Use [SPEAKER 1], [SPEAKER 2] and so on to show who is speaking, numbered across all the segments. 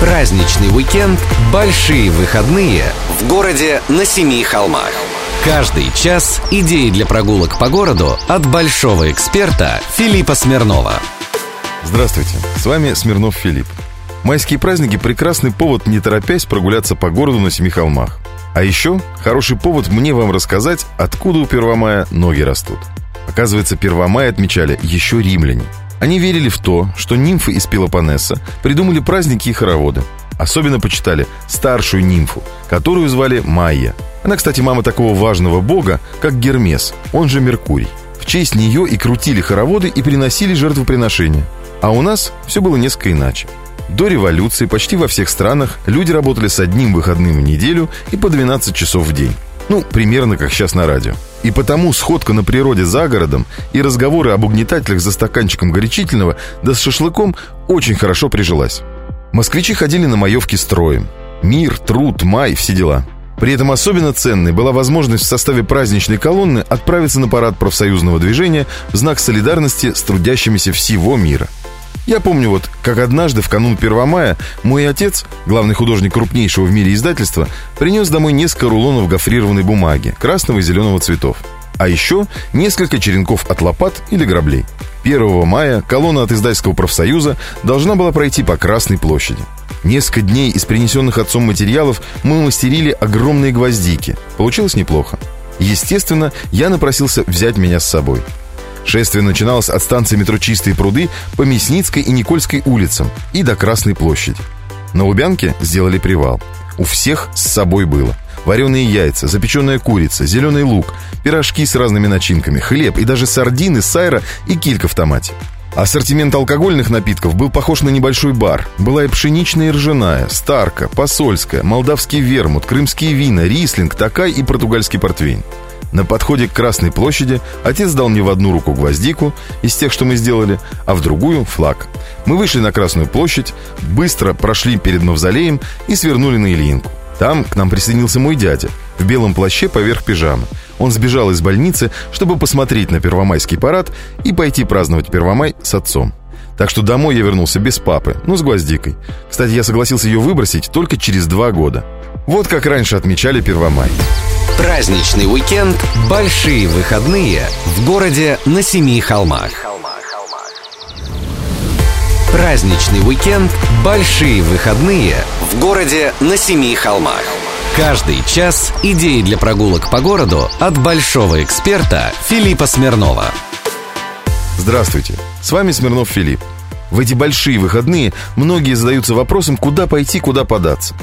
[SPEAKER 1] Праздничный уикенд «Большие выходные» в городе на Семи холмах. Каждый час идеи для прогулок по городу от большого эксперта Филиппа Смирнова.
[SPEAKER 2] Здравствуйте, с вами Смирнов Филипп. Майские праздники – прекрасный повод, не торопясь, прогуляться по городу на Семи холмах. А еще хороший повод мне вам рассказать, откуда у Первомая ноги растут. Оказывается, Первомай отмечали еще римляне – они верили в то, что нимфы из Пелопоннеса придумали праздники и хороводы. Особенно почитали старшую нимфу, которую звали Майя. Она, кстати, мама такого важного бога, как Гермес, он же Меркурий. В честь нее и крутили хороводы и приносили жертвоприношения. А у нас все было несколько иначе. До революции почти во всех странах люди работали с одним выходным в неделю и по 12 часов в день. Ну, примерно как сейчас на радио. И потому сходка на природе за городом и разговоры об угнетателях за стаканчиком горячительного да с шашлыком очень хорошо прижилась. Москвичи ходили на маевки строем. Мир, труд, май, все дела. При этом особенно ценной была возможность в составе праздничной колонны отправиться на парад профсоюзного движения в знак солидарности с трудящимися всего мира – я помню вот, как однажды в канун 1 мая мой отец, главный художник крупнейшего в мире издательства, принес домой несколько рулонов гофрированной бумаги красного и зеленого цветов. А еще несколько черенков от лопат или граблей. 1 мая колонна от издательского профсоюза должна была пройти по Красной площади. Несколько дней из принесенных отцом материалов мы мастерили огромные гвоздики. Получилось неплохо. Естественно, я напросился взять меня с собой – Шествие начиналось от станции метро «Чистые пруды» по Мясницкой и Никольской улицам и до Красной площади. На Лубянке сделали привал. У всех с собой было. Вареные яйца, запеченная курица, зеленый лук, пирожки с разными начинками, хлеб и даже сардины, сайра и килька в томате. Ассортимент алкогольных напитков был похож на небольшой бар. Была и пшеничная и ржаная, старка, посольская, молдавский вермут, крымские вина, рислинг, такай и португальский портвейн. На подходе к Красной площади отец дал мне в одну руку гвоздику из тех, что мы сделали, а в другую — флаг. Мы вышли на Красную площадь, быстро прошли перед мавзолеем и свернули на Ильинку. Там к нам присоединился мой дядя в белом плаще поверх пижамы. Он сбежал из больницы, чтобы посмотреть на Первомайский парад и пойти праздновать Первомай с отцом. Так что домой я вернулся без папы, но с гвоздикой. Кстати, я согласился ее выбросить только через два года. Вот как раньше отмечали Первомай.
[SPEAKER 1] Праздничный уикенд «Большие выходные» в городе на Семи холмах. Праздничный уикенд «Большие выходные» в городе на Семи холмах. Каждый час идеи для прогулок по городу от большого эксперта Филиппа Смирнова.
[SPEAKER 2] Здравствуйте, с вами Смирнов Филипп. В эти большие выходные многие задаются вопросом, куда пойти, куда податься.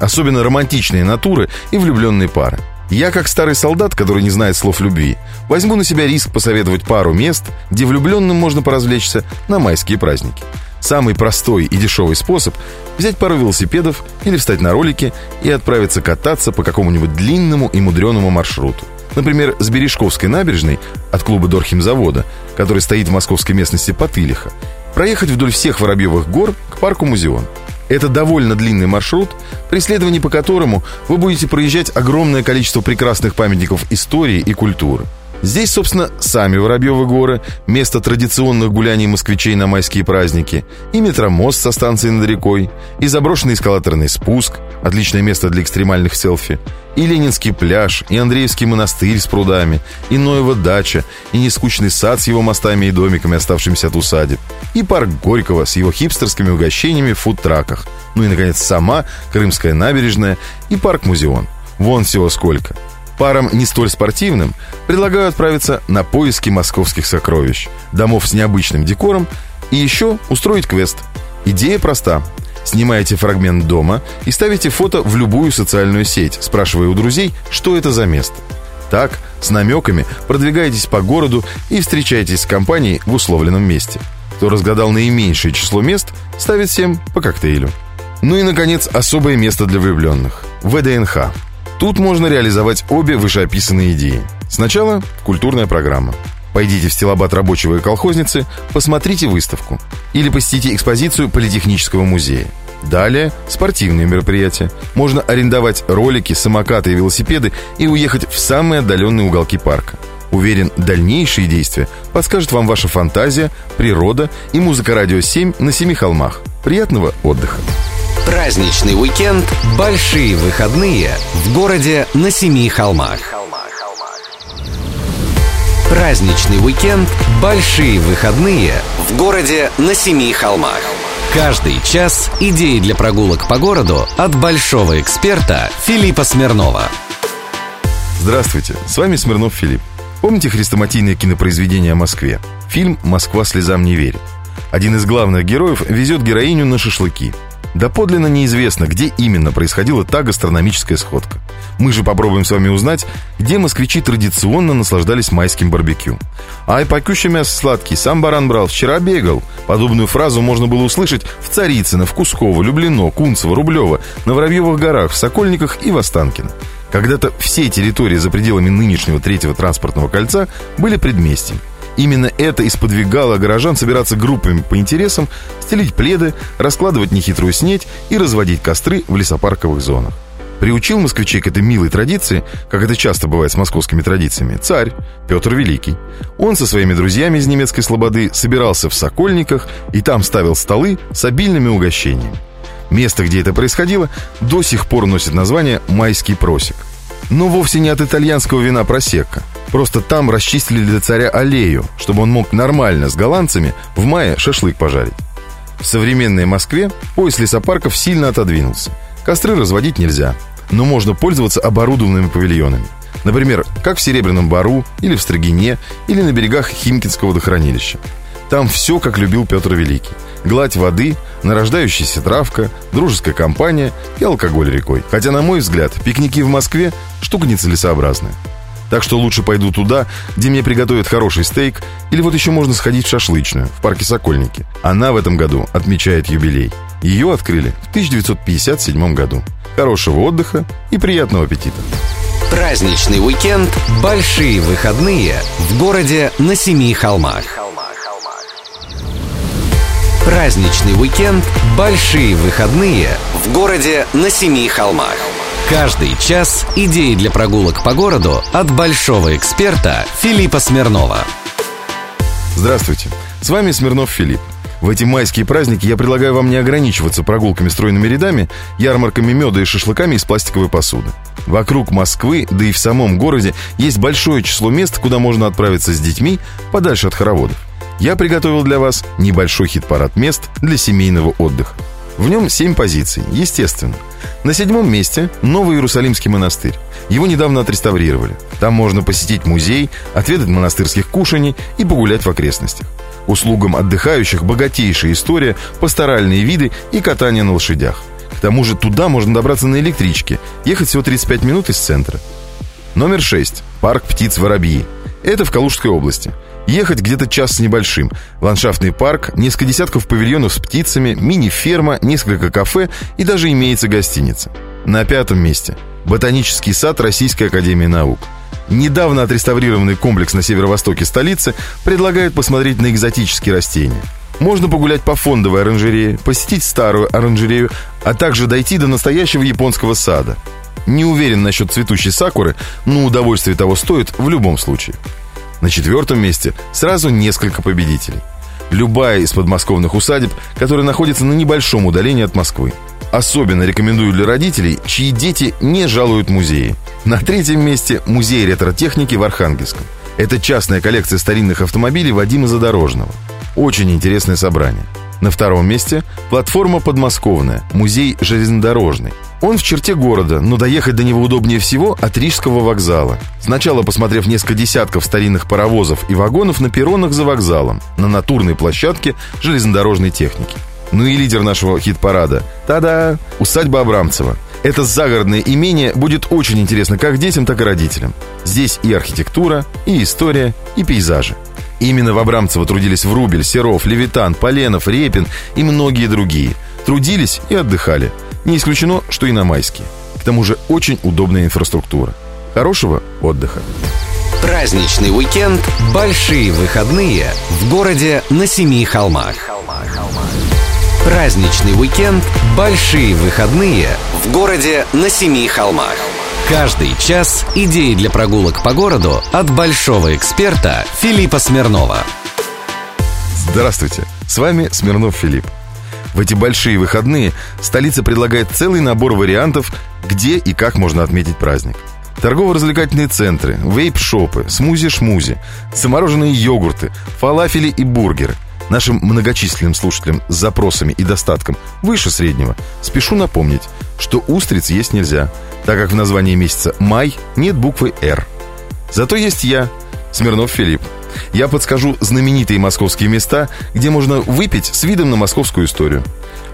[SPEAKER 2] Особенно романтичные натуры и влюбленные пары – я, как старый солдат, который не знает слов любви, возьму на себя риск посоветовать пару мест, где влюбленным можно поразвлечься на майские праздники. Самый простой и дешевый способ – взять пару велосипедов или встать на ролики и отправиться кататься по какому-нибудь длинному и мудреному маршруту. Например, с Бережковской набережной от клуба Дорхимзавода, который стоит в московской местности Потылиха, проехать вдоль всех Воробьевых гор к парку Музеон – это довольно длинный маршрут, при исследовании по которому вы будете проезжать огромное количество прекрасных памятников истории и культуры. Здесь, собственно, сами Воробьевы горы, место традиционных гуляний москвичей на майские праздники, и метромост со станцией над рекой, и заброшенный эскалаторный спуск, отличное место для экстремальных селфи, и Ленинский пляж, и Андреевский монастырь с прудами, и Ноева дача, и нескучный сад с его мостами и домиками, оставшимися от усадеб, и парк Горького с его хипстерскими угощениями в фудтраках, ну и, наконец, сама Крымская набережная и парк-музеон. Вон всего сколько – Парам не столь спортивным предлагаю отправиться на поиски московских сокровищ, домов с необычным декором и еще устроить квест. Идея проста. Снимаете фрагмент дома и ставите фото в любую социальную сеть, спрашивая у друзей, что это за место. Так, с намеками продвигаетесь по городу и встречаетесь с компанией в условленном месте. Кто разгадал наименьшее число мест, ставит всем по коктейлю. Ну и, наконец, особое место для влюбленных – ВДНХ – Тут можно реализовать обе вышеописанные идеи. Сначала культурная программа. Пойдите в стилобат рабочего и колхозницы, посмотрите выставку. Или посетите экспозицию Политехнического музея. Далее спортивные мероприятия. Можно арендовать ролики, самокаты и велосипеды и уехать в самые отдаленные уголки парка. Уверен, дальнейшие действия подскажет вам ваша фантазия, природа и музыка «Радио 7» на Семи холмах. Приятного отдыха!
[SPEAKER 1] Праздничный уикенд «Большие выходные» в городе на Семи холмах. Праздничный уикенд «Большие выходные» в городе на Семи холмах. Каждый час идеи для прогулок по городу от большого эксперта Филиппа Смирнова.
[SPEAKER 2] Здравствуйте, с вами Смирнов Филипп. Помните хрестоматийное кинопроизведение о Москве? Фильм «Москва слезам не верит». Один из главных героев везет героиню на шашлыки. Доподлинно неизвестно, где именно происходила та гастрономическая сходка. Мы же попробуем с вами узнать, где москвичи традиционно наслаждались майским барбекю. «Ай, покющий мясо сладкий, сам баран брал, вчера бегал». Подобную фразу можно было услышать в Царицыно, в Кусково, Люблино, Кунцево, Рублево, на Воробьевых горах, в Сокольниках и в Останкино. Когда-то все территории за пределами нынешнего третьего транспортного кольца были предместьем. Именно это и сподвигало горожан собираться группами по интересам, стелить пледы, раскладывать нехитрую снеть и разводить костры в лесопарковых зонах. Приучил москвичей к этой милой традиции, как это часто бывает с московскими традициями, царь Петр Великий. Он со своими друзьями из немецкой слободы собирался в Сокольниках и там ставил столы с обильными угощениями. Место, где это происходило, до сих пор носит название «Майский просек». Но вовсе не от итальянского вина просекка. Просто там расчистили для царя аллею, чтобы он мог нормально с голландцами в мае шашлык пожарить. В современной Москве пояс лесопарков сильно отодвинулся. Костры разводить нельзя, но можно пользоваться оборудованными павильонами. Например, как в Серебряном Бару, или в Строгине, или на берегах Химкинского водохранилища. Там все, как любил Петр Великий. Гладь воды, нарождающаяся травка, дружеская компания и алкоголь рекой. Хотя, на мой взгляд, пикники в Москве – штука нецелесообразная. Так что лучше пойду туда, где мне приготовят хороший стейк, или вот еще можно сходить в шашлычную, в парке Сокольники. Она в этом году отмечает юбилей. Ее открыли в 1957 году. Хорошего отдыха и приятного аппетита.
[SPEAKER 1] Праздничный уикенд «Большие выходные» в городе на Семи холмах. Праздничный уикенд «Большие выходные» в городе на Семи холмах. Каждый час идеи для прогулок по городу от большого эксперта Филиппа Смирнова.
[SPEAKER 2] Здравствуйте, с вами Смирнов Филипп. В эти майские праздники я предлагаю вам не ограничиваться прогулками стройными рядами, ярмарками меда и шашлыками из пластиковой посуды. Вокруг Москвы, да и в самом городе, есть большое число мест, куда можно отправиться с детьми подальше от хороводов я приготовил для вас небольшой хит-парад мест для семейного отдыха. В нем семь позиций, естественно. На седьмом месте Новый Иерусалимский монастырь. Его недавно отреставрировали. Там можно посетить музей, отведать монастырских кушаний и погулять в окрестностях. Услугам отдыхающих богатейшая история, пасторальные виды и катание на лошадях. К тому же туда можно добраться на электричке, ехать всего 35 минут из центра. Номер 6. Парк птиц Воробьи. Это в Калужской области – Ехать где-то час с небольшим. Ландшафтный парк, несколько десятков павильонов с птицами, мини-ферма, несколько кафе и даже имеется гостиница. На пятом месте – Ботанический сад Российской Академии Наук. Недавно отреставрированный комплекс на северо-востоке столицы предлагает посмотреть на экзотические растения. Можно погулять по фондовой оранжерее, посетить старую оранжерею, а также дойти до настоящего японского сада. Не уверен насчет цветущей сакуры, но удовольствие того стоит в любом случае. На четвертом месте сразу несколько победителей. Любая из подмосковных усадеб, которая находится на небольшом удалении от Москвы. Особенно рекомендую для родителей, чьи дети не жалуют музеи. На третьем месте музей ретро-техники в Архангельском. Это частная коллекция старинных автомобилей Вадима Задорожного. Очень интересное собрание. На втором месте платформа подмосковная, музей железнодорожный. Он в черте города, но доехать до него удобнее всего от Рижского вокзала. Сначала посмотрев несколько десятков старинных паровозов и вагонов на перронах за вокзалом, на натурной площадке железнодорожной техники. Ну и лидер нашего хит-парада. Та-да! Усадьба Абрамцева. Это загородное имение будет очень интересно как детям, так и родителям. Здесь и архитектура, и история, и пейзажи. Именно в Абрамцево трудились Врубель, Серов, Левитан, Поленов, Репин и многие другие. Трудились и отдыхали. Не исключено, что и на майские. К тому же очень удобная инфраструктура. Хорошего отдыха.
[SPEAKER 1] Праздничный уикенд «Большие выходные» в городе на Семи холмах. Праздничный уикенд «Большие выходные» в городе на Семи холмах. Каждый час идеи для прогулок по городу от большого эксперта Филиппа Смирнова.
[SPEAKER 2] Здравствуйте, с вами Смирнов Филипп. В эти большие выходные столица предлагает целый набор вариантов, где и как можно отметить праздник. Торгово-развлекательные центры, вейп-шопы, смузи-шмузи, замороженные йогурты, фалафели и бургеры. Нашим многочисленным слушателям с запросами и достатком выше среднего спешу напомнить, что устриц есть нельзя, так как в названии месяца «май» нет буквы «Р». Зато есть я, Смирнов Филипп. Я подскажу знаменитые московские места, где можно выпить с видом на московскую историю.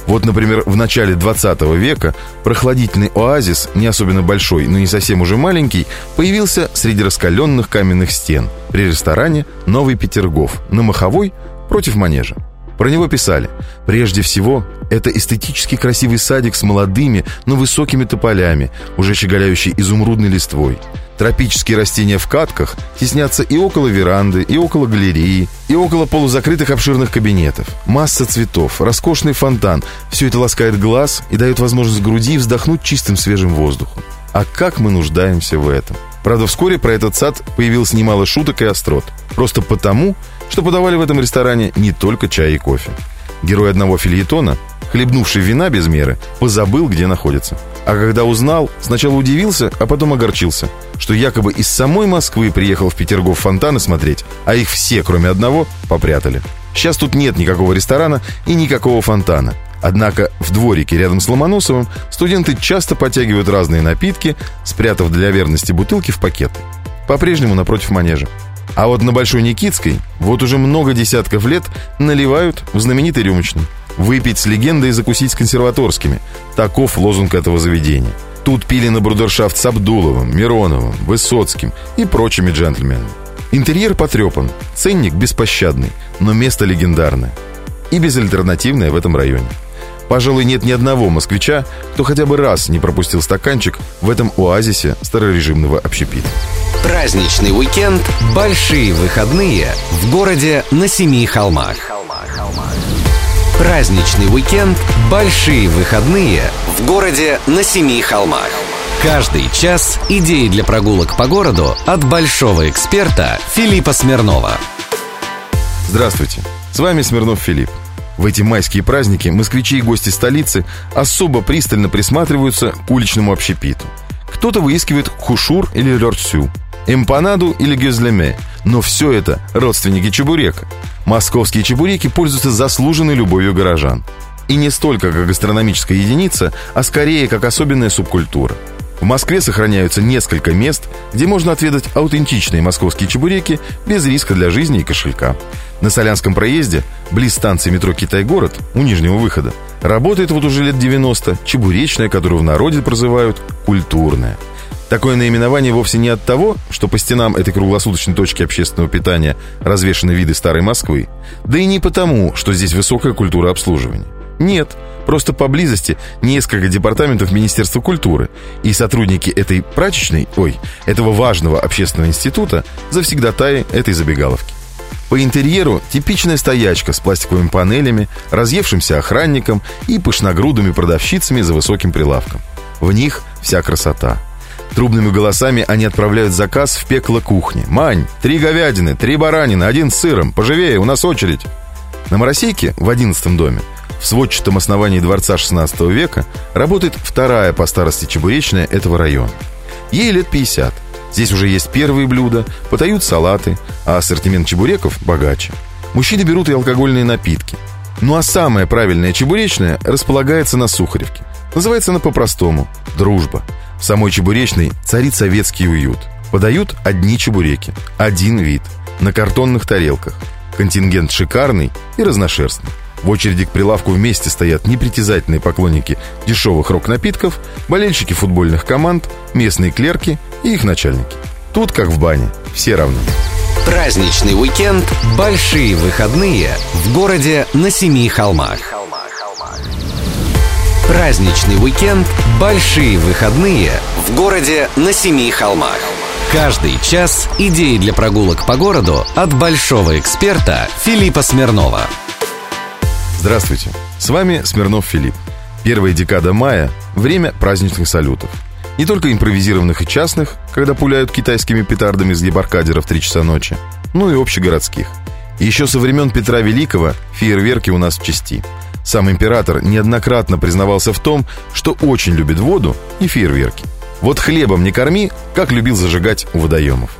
[SPEAKER 2] Вот, например, в начале 20 века прохладительный оазис, не особенно большой, но не совсем уже маленький, появился среди раскаленных каменных стен при ресторане «Новый Петергоф» на Маховой против Манежа. Про него писали «Прежде всего, это эстетически красивый садик с молодыми, но высокими тополями, уже щеголяющий изумрудной листвой. Тропические растения в катках теснятся и около веранды, и около галереи, и около полузакрытых обширных кабинетов. Масса цветов, роскошный фонтан – все это ласкает глаз и дает возможность груди вздохнуть чистым свежим воздухом. А как мы нуждаемся в этом? Правда, вскоре про этот сад появилось немало шуток и острот. Просто потому, что подавали в этом ресторане не только чай и кофе. Герой одного фильетона, хлебнувший вина без меры, позабыл, где находится. А когда узнал, сначала удивился, а потом огорчился, что якобы из самой Москвы приехал в Петергоф фонтаны смотреть, а их все, кроме одного, попрятали. Сейчас тут нет никакого ресторана и никакого фонтана. Однако в дворике рядом с Ломоносовым студенты часто подтягивают разные напитки, спрятав для верности бутылки в пакеты. По-прежнему напротив манежа. А вот на Большой Никитской вот уже много десятков лет наливают в знаменитый рюмочный. Выпить с легендой и закусить с консерваторскими. Таков лозунг этого заведения. Тут пили на брудершафт с Абдуловым, Мироновым, Высоцким и прочими джентльменами. Интерьер потрепан, ценник беспощадный, но место легендарное. И безальтернативное в этом районе. Пожалуй, нет ни одного москвича, кто хотя бы раз не пропустил стаканчик в этом оазисе старорежимного общепита.
[SPEAKER 1] Праздничный уикенд «Большие выходные» в городе на Семи холмах. Праздничный уикенд «Большие выходные» в городе на Семи холмах. Каждый час идеи для прогулок по городу от большого эксперта Филиппа Смирнова.
[SPEAKER 2] Здравствуйте, с вами Смирнов Филипп. В эти майские праздники москвичи и гости столицы особо пристально присматриваются к уличному общепиту. Кто-то выискивает хушур или лёрцю, эмпанаду или гюзлеме, но все это родственники чебурека. Московские чебуреки пользуются заслуженной любовью горожан. И не столько как гастрономическая единица, а скорее как особенная субкультура. В Москве сохраняются несколько мест, где можно отведать аутентичные московские чебуреки без риска для жизни и кошелька. На Солянском проезде, близ станции метро «Китай-город», у нижнего выхода, работает вот уже лет 90 чебуречная, которую в народе прозывают «культурная». Такое наименование вовсе не от того, что по стенам этой круглосуточной точки общественного питания развешаны виды старой Москвы, да и не потому, что здесь высокая культура обслуживания. Нет, просто поблизости несколько департаментов Министерства культуры, и сотрудники этой прачечной, ой, этого важного общественного института завсегдатаи этой забегаловки. По интерьеру типичная стоячка с пластиковыми панелями, разъевшимся охранником и пышногрудыми продавщицами за высоким прилавком. В них вся красота. Трубными голосами они отправляют заказ в пекло кухни. «Мань, три говядины, три баранины, один с сыром. Поживее, у нас очередь». На Моросейке, в одиннадцатом доме, в сводчатом основании дворца 16 века работает вторая по старости чебуречная этого района. Ей лет 50. Здесь уже есть первые блюда, подают салаты, а ассортимент чебуреков богаче. Мужчины берут и алкогольные напитки. Ну а самая правильная чебуречная располагается на Сухаревке. Называется она по-простому – «Дружба». В самой чебуречной царит советский уют. Подают одни чебуреки, один вид, на картонных тарелках. Контингент шикарный и разношерстный. В очереди к прилавку вместе стоят непритязательные поклонники дешевых рок-напитков, болельщики футбольных команд, местные клерки и их начальники. Тут, как в бане, все равны.
[SPEAKER 1] Праздничный уикенд «Большие выходные» в городе на Семи холмах. Праздничный уикенд «Большие выходные» в городе на Семи холмах. Каждый час идеи для прогулок по городу от большого эксперта Филиппа Смирнова.
[SPEAKER 2] Здравствуйте, с вами Смирнов Филипп. Первая декада мая – время праздничных салютов. Не только импровизированных и частных, когда пуляют китайскими петардами с гебаркадера в 3 часа ночи, но и общегородских. Еще со времен Петра Великого фейерверки у нас в части. Сам император неоднократно признавался в том, что очень любит воду и фейерверки. Вот хлебом не корми, как любил зажигать у водоемов.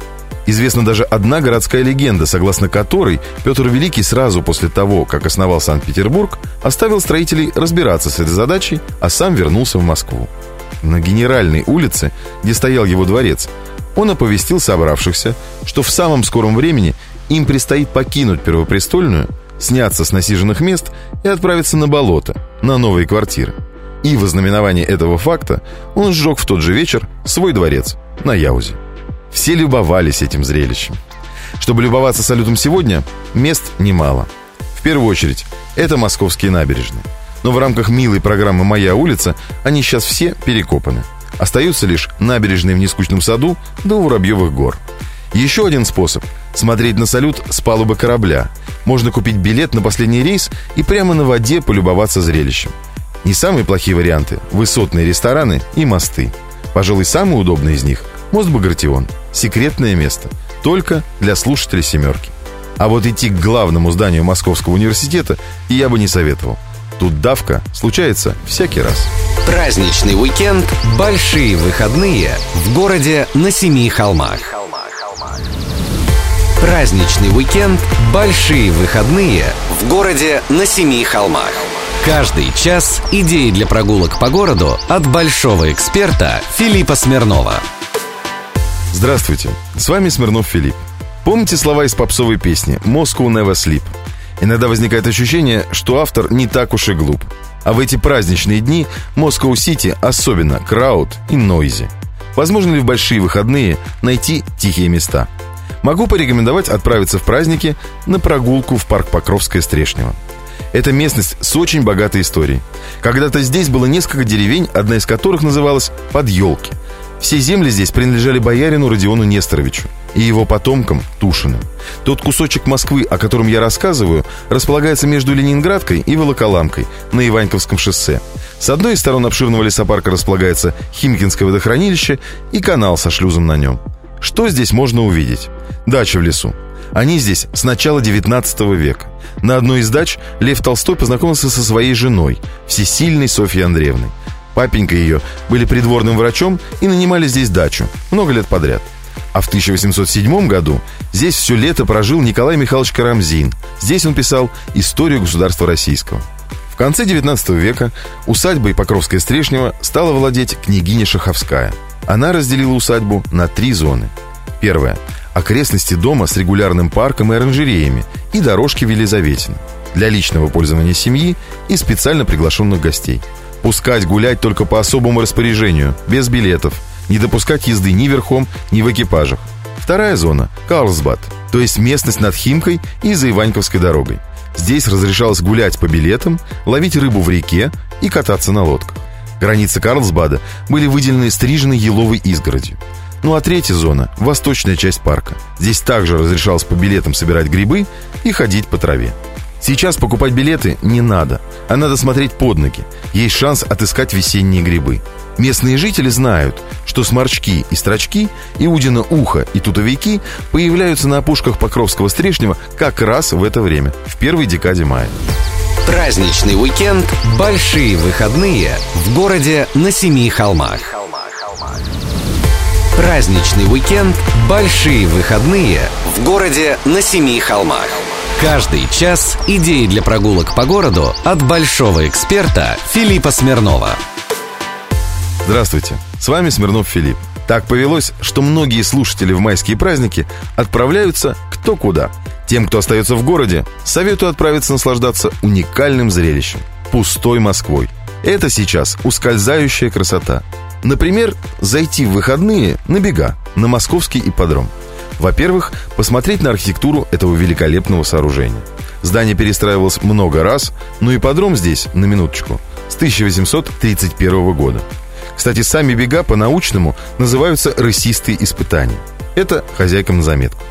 [SPEAKER 2] Известна даже одна городская легенда, согласно которой Петр Великий сразу после того, как основал Санкт-Петербург, оставил строителей разбираться с этой задачей, а сам вернулся в Москву. На Генеральной улице, где стоял его дворец, он оповестил собравшихся, что в самом скором времени им предстоит покинуть Первопрестольную, сняться с насиженных мест и отправиться на болото, на новые квартиры. И в ознаменование этого факта он сжег в тот же вечер свой дворец на Яузе. Все любовались этим зрелищем. Чтобы любоваться салютом сегодня, мест немало. В первую очередь, это московские набережные. Но в рамках милой программы «Моя улица» они сейчас все перекопаны. Остаются лишь набережные в Нескучном саду до Воробьевых гор. Еще один способ – смотреть на салют с палубы корабля. Можно купить билет на последний рейс и прямо на воде полюбоваться зрелищем. Не самые плохие варианты – высотные рестораны и мосты. Пожалуй, самый удобный из них – мост Багратион – секретное место, только для слушателей «семерки». А вот идти к главному зданию Московского университета я бы не советовал. Тут давка случается всякий раз.
[SPEAKER 1] Праздничный уикенд «Большие выходные» в городе на Семи холмах. Праздничный уикенд «Большие выходные» в городе на Семи холмах. Каждый час идеи для прогулок по городу от большого эксперта Филиппа Смирнова.
[SPEAKER 2] Здравствуйте, с вами Смирнов Филипп. Помните слова из попсовой песни «Moscow never sleep»? Иногда возникает ощущение, что автор не так уж и глуп. А в эти праздничные дни Москва-Сити особенно крауд и нойзи. Возможно ли в большие выходные найти тихие места? Могу порекомендовать отправиться в праздники на прогулку в парк Покровская Стрешнева. Это местность с очень богатой историей. Когда-то здесь было несколько деревень, одна из которых называлась «Подъелки». Все земли здесь принадлежали боярину Родиону Несторовичу и его потомкам Тушиным. Тот кусочек Москвы, о котором я рассказываю, располагается между Ленинградкой и Волоколамкой на Иваньковском шоссе. С одной из сторон обширного лесопарка располагается Химкинское водохранилище и канал со шлюзом на нем. Что здесь можно увидеть? Дача в лесу. Они здесь с начала 19 века. На одной из дач Лев Толстой познакомился со своей женой, всесильной Софьей Андреевной. Папенька ее были придворным врачом и нанимали здесь дачу много лет подряд. А в 1807 году здесь все лето прожил Николай Михайлович Карамзин. Здесь он писал «Историю государства российского». В конце 19 века усадьбой Покровская Стрешнева стала владеть княгиня Шаховская. Она разделила усадьбу на три зоны. Первая – окрестности дома с регулярным парком и оранжереями и дорожки в Елизаветино для личного пользования семьи и специально приглашенных гостей – Пускать гулять только по особому распоряжению, без билетов. Не допускать езды ни верхом, ни в экипажах. Вторая зона – Карлсбад, то есть местность над Химкой и за Иваньковской дорогой. Здесь разрешалось гулять по билетам, ловить рыбу в реке и кататься на лодках. Границы Карлсбада были выделены стриженной еловой изгородью. Ну а третья зона – восточная часть парка. Здесь также разрешалось по билетам собирать грибы и ходить по траве. Сейчас покупать билеты не надо, а надо смотреть под ноги. Есть шанс отыскать весенние грибы. Местные жители знают, что сморчки и строчки, иудино ухо и тутовики появляются на опушках Покровского Стрешнева как раз в это время, в первой декаде мая.
[SPEAKER 1] Праздничный уикенд «Большие выходные» в городе на Семи холмах. Праздничный уикенд «Большие выходные» в городе на Семи холмах. Каждый час идеи для прогулок по городу от большого эксперта Филиппа Смирнова.
[SPEAKER 2] Здравствуйте, с вами Смирнов Филипп. Так повелось, что многие слушатели в майские праздники отправляются кто куда. Тем, кто остается в городе, советую отправиться наслаждаться уникальным зрелищем – пустой Москвой. Это сейчас ускользающая красота. Например, зайти в выходные на бега на московский ипподром – во-первых, посмотреть на архитектуру этого великолепного сооружения. Здание перестраивалось много раз, но подром здесь, на минуточку, с 1831 года. Кстати, сами бега по-научному называются «рысистые испытания». Это хозяйкам на заметку.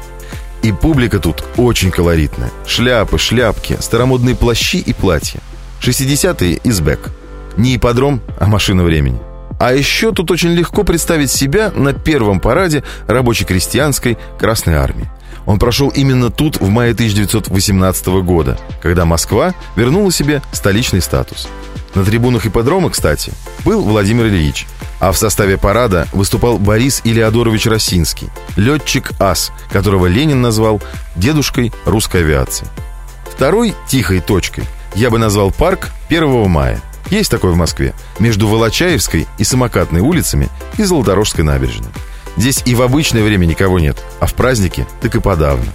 [SPEAKER 2] И публика тут очень колоритная. Шляпы, шляпки, старомодные плащи и платья. 60-е из бэк. Не ипподром, а машина времени. А еще тут очень легко представить себя на первом параде рабоче-крестьянской Красной Армии. Он прошел именно тут в мае 1918 года, когда Москва вернула себе столичный статус. На трибунах ипподрома, кстати, был Владимир Ильич, а в составе парада выступал Борис Илеодорович Росинский, летчик-ас, которого Ленин назвал дедушкой русской авиации. Второй тихой точкой я бы назвал парк 1 мая. Есть такой в Москве, между Волочаевской и Самокатной улицами и Золоторожской набережной. Здесь и в обычное время никого нет, а в праздники так и подавно.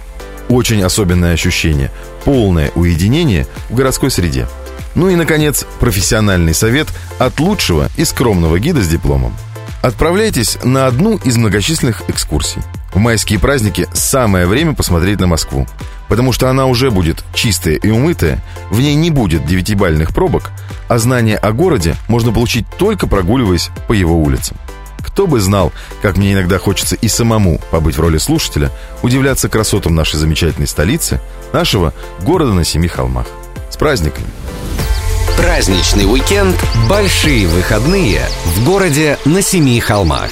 [SPEAKER 2] Очень особенное ощущение, полное уединение в городской среде. Ну и, наконец, профессиональный совет от лучшего и скромного гида с дипломом. Отправляйтесь на одну из многочисленных экскурсий. В майские праздники самое время посмотреть на Москву. Потому что она уже будет чистая и умытая, в ней не будет девятибальных пробок, а знания о городе можно получить только прогуливаясь по его улицам. Кто бы знал, как мне иногда хочется и самому побыть в роли слушателя, удивляться красотам нашей замечательной столицы, нашего города на семи холмах. С праздниками!
[SPEAKER 1] Праздничный уикенд «Большие выходные» в городе на семи холмах.